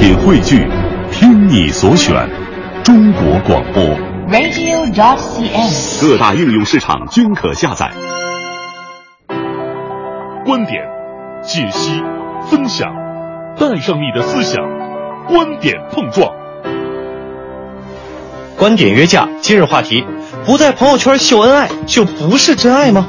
品汇聚，听你所选，中国广播。radio.dot.cn，。各大应用市场均可下载。观点、解析、分享，带上你的思想，观点碰撞。观点约架，今日话题：不在朋友圈秀恩爱就不是真爱吗？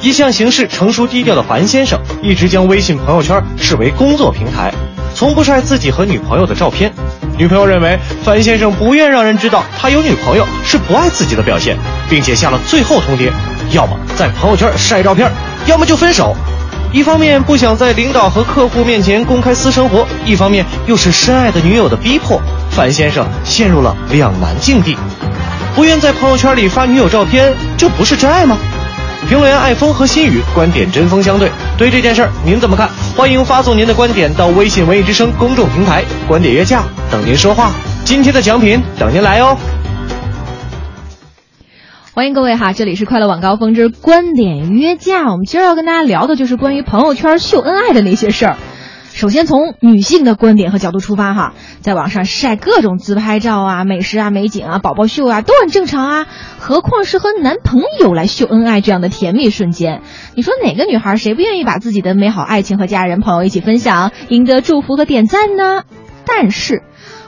一向行事成熟低调的樊先生，一直将微信朋友圈视为工作平台，从不晒自己和女朋友的照片。女朋友认为樊先生不愿让人知道他有女朋友是不爱自己的表现，并且下了最后通牒：要么在朋友圈晒照片，要么就分手。一方面不想在领导和客户面前公开私生活，一方面又是深爱的女友的逼迫，樊先生陷入了两难境地。不愿在朋友圈里发女友照片，就不是真爱吗？评论员艾峰和心雨观点针锋相对，对这件事儿您怎么看？欢迎发送您的观点到微信“文艺之声”公众平台，观点约架等您说话。今天的奖品等您来哦。欢迎各位哈，这里是快乐晚高峰之观点约架。我们今儿要跟大家聊的就是关于朋友圈秀恩爱的那些事儿。首先从女性的观点和角度出发哈，在网上晒各种自拍照啊、美食啊、美景啊、宝宝秀啊，都很正常啊。何况是和男朋友来秀恩爱这样的甜蜜瞬间，你说哪个女孩谁不愿意把自己的美好爱情和家人朋友一起分享，赢得祝福和点赞呢？但是。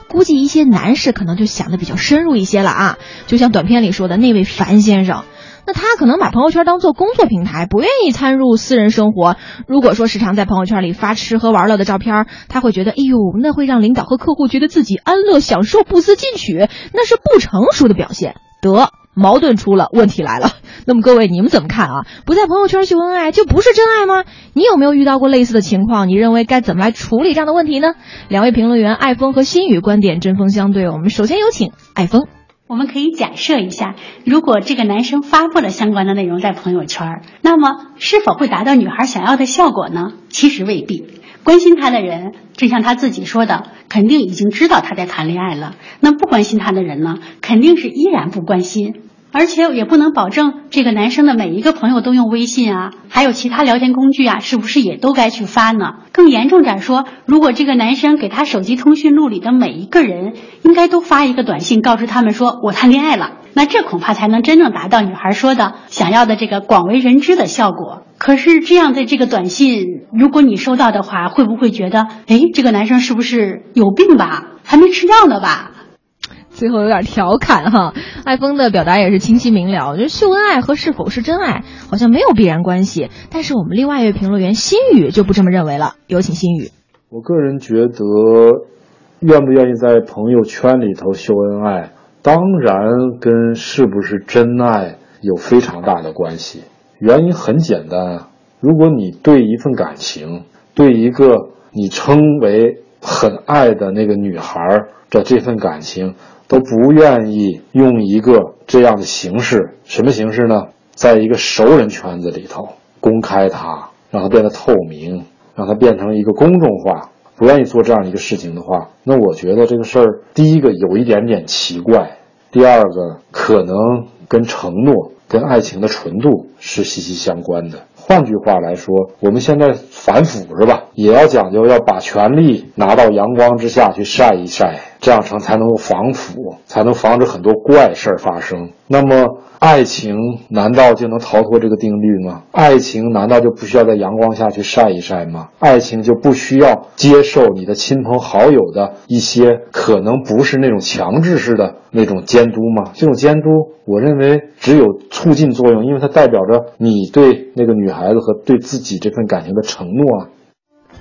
估计一些男士可能就想的比较深入一些了啊，就像短片里说的那位樊先生，那他可能把朋友圈当做工作平台，不愿意参入私人生活。如果说时常在朋友圈里发吃喝玩乐的照片，他会觉得，哎呦，那会让领导和客户觉得自己安乐享受、不思进取，那是不成熟的表现。得。矛盾出了，问题来了。那么各位，你们怎么看啊？不在朋友圈秀恩爱就不是真爱吗？你有没有遇到过类似的情况？你认为该怎么来处理这样的问题呢？两位评论员艾峰和心雨观点针锋相对。我们首先有请艾峰。我们可以假设一下，如果这个男生发布了相关的内容在朋友圈，那么是否会达到女孩想要的效果呢？其实未必。关心他的人，就像他自己说的，肯定已经知道他在谈恋爱了。那不关心他的人呢，肯定是依然不关心。而且也不能保证这个男生的每一个朋友都用微信啊，还有其他聊天工具啊，是不是也都该去发呢？更严重点说，如果这个男生给他手机通讯录里的每一个人，应该都发一个短信，告知他们说我谈恋爱了，那这恐怕才能真正达到女孩说的想要的这个广为人知的效果。可是这样的这个短信，如果你收到的话，会不会觉得，哎，这个男生是不是有病吧？还没吃药呢吧？最后有点调侃哈，爱峰的表达也是清晰明了。就是秀恩爱和是否是真爱好像没有必然关系，但是我们另外一位评论员心雨就不这么认为了。有请心雨。我个人觉得，愿不愿意在朋友圈里头秀恩爱，当然跟是不是真爱有非常大的关系。原因很简单，如果你对一份感情，对一个你称为很爱的那个女孩的这份感情，都不愿意用一个这样的形式，什么形式呢？在一个熟人圈子里头公开它，让它变得透明，让它变成一个公众化。不愿意做这样一个事情的话，那我觉得这个事儿，第一个有一点点奇怪，第二个可能跟承诺、跟爱情的纯度是息息相关的。换句话来说，我们现在反腐是吧，也要讲究要把权力拿到阳光之下去晒一晒，这样成才能够防腐，才能防止很多怪事儿发生。那么，爱情难道就能逃脱这个定律吗？爱情难道就不需要在阳光下去晒一晒吗？爱情就不需要接受你的亲朋好友的一些可能不是那种强制式的那种监督吗？这种监督，我认为只有促进作用，因为它代表着你对那个女孩子和对自己这份感情的承诺啊。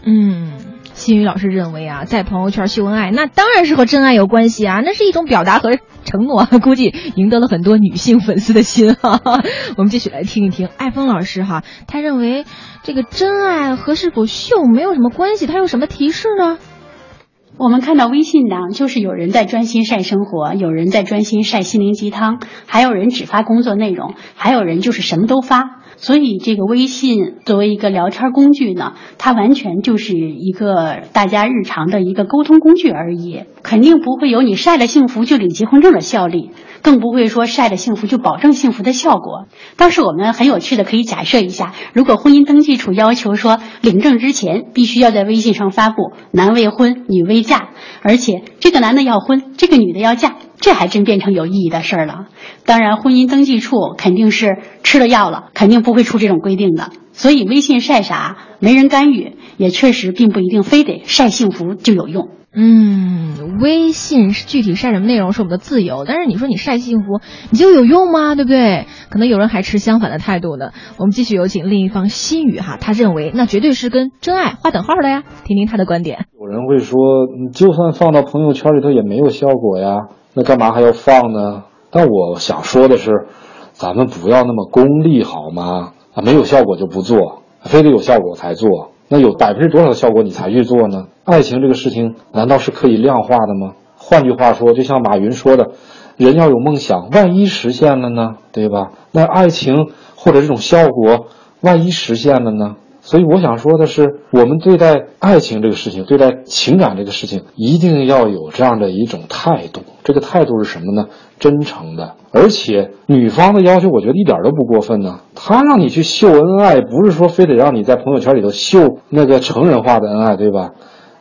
嗯。新宇老师认为啊，在朋友圈秀恩爱，那当然是和真爱有关系啊，那是一种表达和承诺，估计赢得了很多女性粉丝的心哈。我们继续来听一听艾峰老师哈，他认为这个真爱和是否秀没有什么关系，他有什么提示呢？我们看到微信呢，就是有人在专心晒生活，有人在专心晒心灵鸡汤，还有人只发工作内容，还有人就是什么都发。所以，这个微信作为一个聊天工具呢，它完全就是一个大家日常的一个沟通工具而已，肯定不会有你晒了幸福就领结婚证的效力，更不会说晒了幸福就保证幸福的效果。但是我们很有趣的可以假设一下，如果婚姻登记处要求说领证之前必须要在微信上发布“男未婚，女未嫁”，而且这个男的要婚，这个女的要嫁，这还真变成有意义的事儿了。当然，婚姻登记处肯定是吃了药了，肯定不会出这种规定的。所以微信晒啥，没人干预，也确实并不一定非得晒幸福就有用。嗯，微信具体晒什么内容是我们的自由，但是你说你晒幸福，你就有用吗？对不对？可能有人还持相反的态度呢。我们继续有请另一方心语哈，他认为那绝对是跟真爱划等号的呀。听听他的观点。有人会说，你就算放到朋友圈里头也没有效果呀，那干嘛还要放呢？但我想说的是，咱们不要那么功利好吗？啊，没有效果就不做，非得有效果才做。那有百分之多少的效果你才去做呢？爱情这个事情难道是可以量化的吗？换句话说，就像马云说的，人要有梦想，万一实现了呢？对吧？那爱情或者这种效果，万一实现了呢？所以我想说的是，我们对待爱情这个事情，对待情感这个事情，一定要有这样的一种态度。这个态度是什么呢？真诚的。而且女方的要求，我觉得一点都不过分呢。她让你去秀恩爱，不是说非得让你在朋友圈里头秀那个成人化的恩爱，对吧？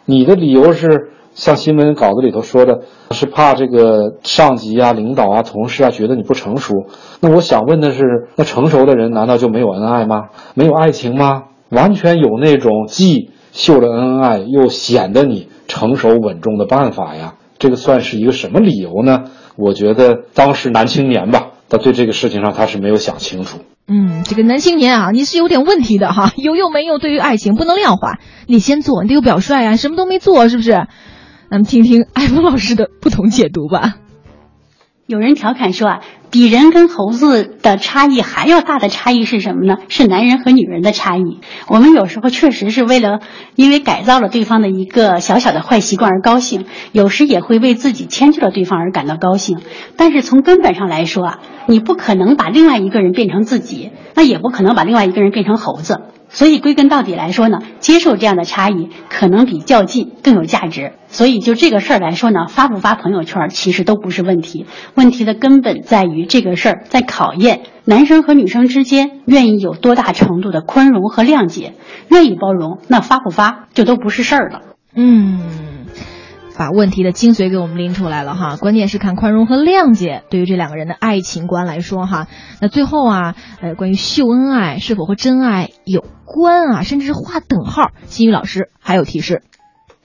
你的理由是像新闻稿子里头说的，是怕这个上级啊、领导啊、同事啊觉得你不成熟。那我想问的是，那成熟的人难道就没有恩爱吗？没有爱情吗？完全有那种既秀了恩爱又显得你成熟稳重的办法呀，这个算是一个什么理由呢？我觉得当时男青年吧，他对这个事情上他是没有想清楚。嗯，这个男青年啊，你是有点问题的哈，有用没用对于爱情不能量化，你先做，你得有表率啊，什么都没做是不是？咱们听听艾峰老师的不同解读吧。有人调侃说啊，比人跟猴子的差异还要大的差异是什么呢？是男人和女人的差异。我们有时候确实是为了因为改造了对方的一个小小的坏习惯而高兴，有时也会为自己迁就了对方而感到高兴。但是从根本上来说啊，你不可能把另外一个人变成自己，那也不可能把另外一个人变成猴子。所以归根到底来说呢，接受这样的差异可能比较劲更有价值。所以就这个事儿来说呢，发不发朋友圈其实都不是问题，问题的根本在于这个事儿在考验男生和女生之间愿意有多大程度的宽容和谅解，愿意包容，那发不发就都不是事儿了。嗯。把问题的精髓给我们拎出来了哈，关键是看宽容和谅解对于这两个人的爱情观来说哈。那最后啊，呃，关于秀恩爱是否和真爱有关啊，甚至是划等号，新宇老师还有提示。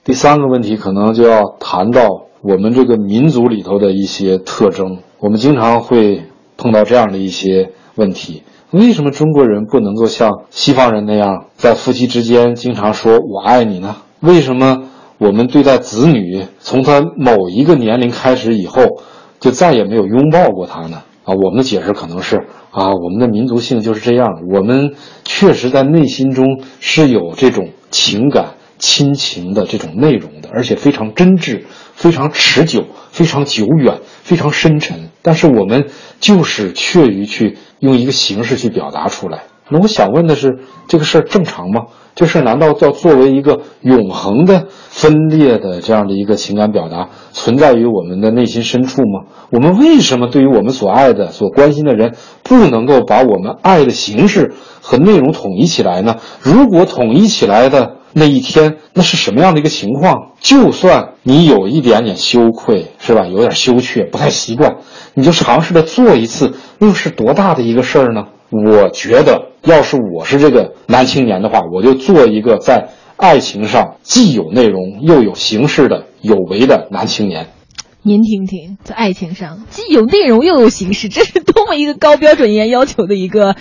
第三个问题可能就要谈到我们这个民族里头的一些特征，我们经常会碰到这样的一些问题：为什么中国人不能够像西方人那样，在夫妻之间经常说我爱你呢？为什么？我们对待子女，从他某一个年龄开始以后，就再也没有拥抱过他呢？啊，我们的解释可能是啊，我们的民族性就是这样，我们确实在内心中是有这种情感、亲情的这种内容的，而且非常真挚、非常持久、非常久远、非常深沉。但是我们就是怯于去用一个形式去表达出来。那我想问的是，这个事儿正常吗？这事儿难道要作为一个永恒的分裂的这样的一个情感表达存在于我们的内心深处吗？我们为什么对于我们所爱的、所关心的人，不能够把我们爱的形式和内容统一起来呢？如果统一起来的那一天，那是什么样的一个情况？就算你有一点点羞愧，是吧？有点羞怯，不太习惯，你就尝试着做一次，又是多大的一个事儿呢？我觉得，要是我是这个男青年的话，我就做一个在爱情上既有内容又有形式的有为的男青年。您听听，在爱情上既有内容又有形式，这是多么一个高标准严要求的一个。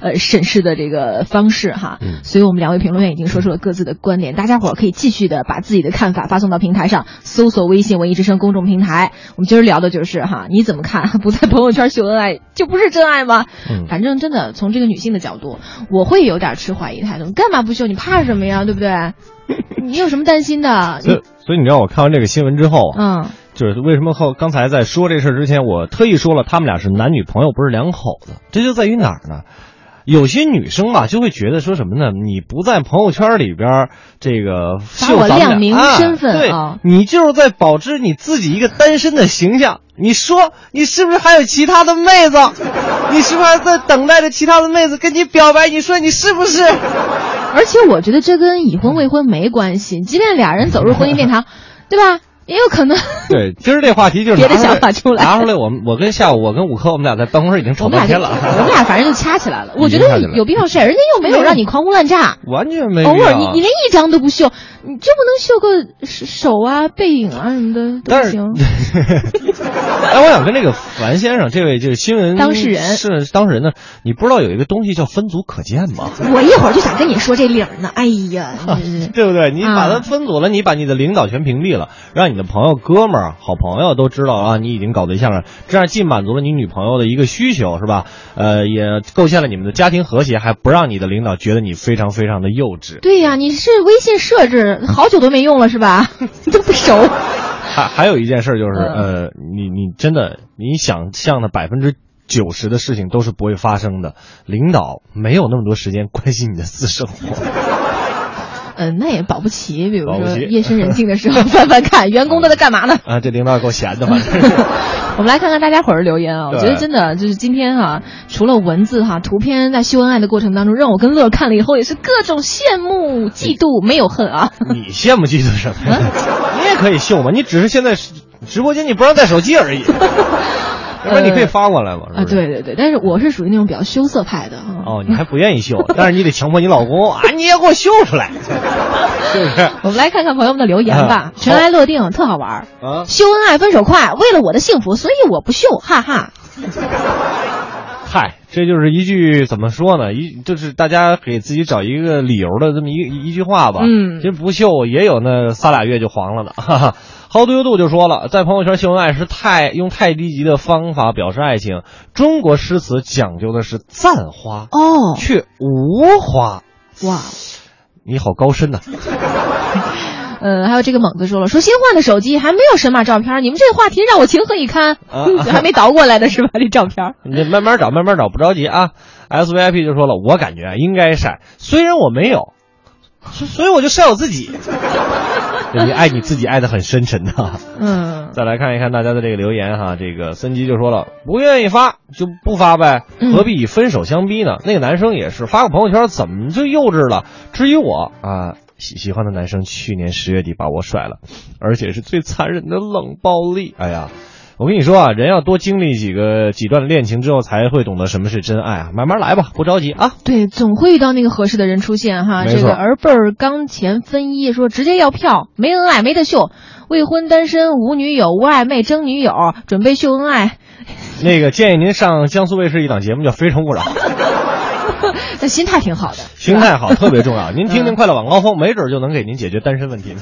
呃，审视的这个方式哈，所以我们两位评论员已经说出了各自的观点，大家伙可以继续的把自己的看法发送到平台上，搜索微信“文艺之声”公众平台。我们今儿聊的就是哈，你怎么看？不在朋友圈秀恩爱就不是真爱吗？嗯反正真的从这个女性的角度，我会有点持怀疑态度。你干嘛不秀？你怕什么呀？对不对？你有什么担心的？所以，所以你知道我看完这个新闻之后，嗯，就是为什么后刚才在说这事儿之前，我特意说了他们俩是男女朋友，不是两口子。这就在于哪儿呢？有些女生吧，就会觉得说什么呢？你不在朋友圈里边这个秀亮明身份，对，你就是在保持你自己一个单身的形象。你说你是不是还有其他的妹子？你是不是还在等待着其他的妹子跟你表白？你说你是不是？而且我觉得这跟已婚未婚没关系，即便俩人走入婚姻殿堂，对吧？也有可能。对，今儿这话题就是 别的想法出来，拿出来。我们我跟下午我跟五科我们俩在办公室已经吵半天了。我们俩反正就掐起来了。我觉得有必要晒，人家又没有让你狂轰滥炸，完全没。偶尔你你连一张都不秀，你就不能秀个手啊、背影啊什么的都行。哎，我想跟这个樊先生，这位这个新闻当事人是当事人呢，你不知道有一个东西叫分组可见吗？我一会儿就想跟你说这理儿呢。哎呀，对不对？你把它分组了，你把你的领导全屏蔽了，让你的朋友、哥们儿、好朋友都知道啊，你已经搞对象了。这样既满足了你女朋友的一个需求，是吧？呃，也构建了你们的家庭和谐，还不让你的领导觉得你非常非常的幼稚。对呀，你是微信设置好久都没用了是吧？都不熟。还还有一件事就是，呃，你你真的你想象的百分之九十的事情都是不会发生的。领导没有那么多时间关心你的私生活。嗯，那也保不齐，比如说夜深人静的时候 翻翻看，员工都在干嘛呢？啊，这领导够闲的嘛。我们来看看大家伙儿的留言啊，我觉得真的就是今天哈，除了文字哈，图片在秀恩爱的过程当中，让我跟乐看了以后也是各种羡慕、嫉妒，没有恨啊。你羡慕嫉妒什么？你也可以秀嘛，你只是现在直播间你不让带手机而已。要不然你可以发过来嘛？啊，对对对，但是我是属于那种比较羞涩派的哦，你还不愿意秀，但是你得强迫你老公啊，你也给我秀出来，是不是？我们来看看朋友们的留言吧。尘埃落定，特好玩啊！秀恩爱分手快，为了我的幸福，所以我不秀，哈哈。嗨，这就是一句怎么说呢？一就是大家给自己找一个理由的这么一一句话吧。嗯，其实不秀也有那仨俩月就黄了的，哈哈。好多优度就说了，在朋友圈秀恩爱是太用太低级的方法表示爱情。中国诗词讲究的是赞花哦，却无花。哇，你好高深呐！呃，还有这个猛子说了，说新换的手机还没有神马照片，你们这个话题让我情何以堪？啊还没倒过来的是吧？这照片，你慢慢找，慢慢找，不着急啊。S V I P 就说了，我感觉应该晒，虽然我没有，所以我就晒我自己。你爱你自己爱的很深沉的，嗯。再来看一看大家的这个留言哈，这个森吉就说了，不愿意发就不发呗，何必以分手相逼呢？那个男生也是发个朋友圈，怎么就幼稚了？至于我啊，喜喜欢的男生去年十月底把我甩了，而且是最残忍的冷暴力。哎呀。我跟你说啊，人要多经历几个几段恋情之后，才会懂得什么是真爱啊！慢慢来吧，不着急啊。对，总会遇到那个合适的人出现哈。这个儿辈儿刚前分一说直接要票，没恩爱没得秀，未婚单身无女友无暧昧争女友，准备秀恩爱。那个建议您上江苏卫视一档节目叫《非诚勿扰》。那 心态挺好的，心态好特别重要。您听听《快乐晚高峰》，没准就能给您解决单身问题。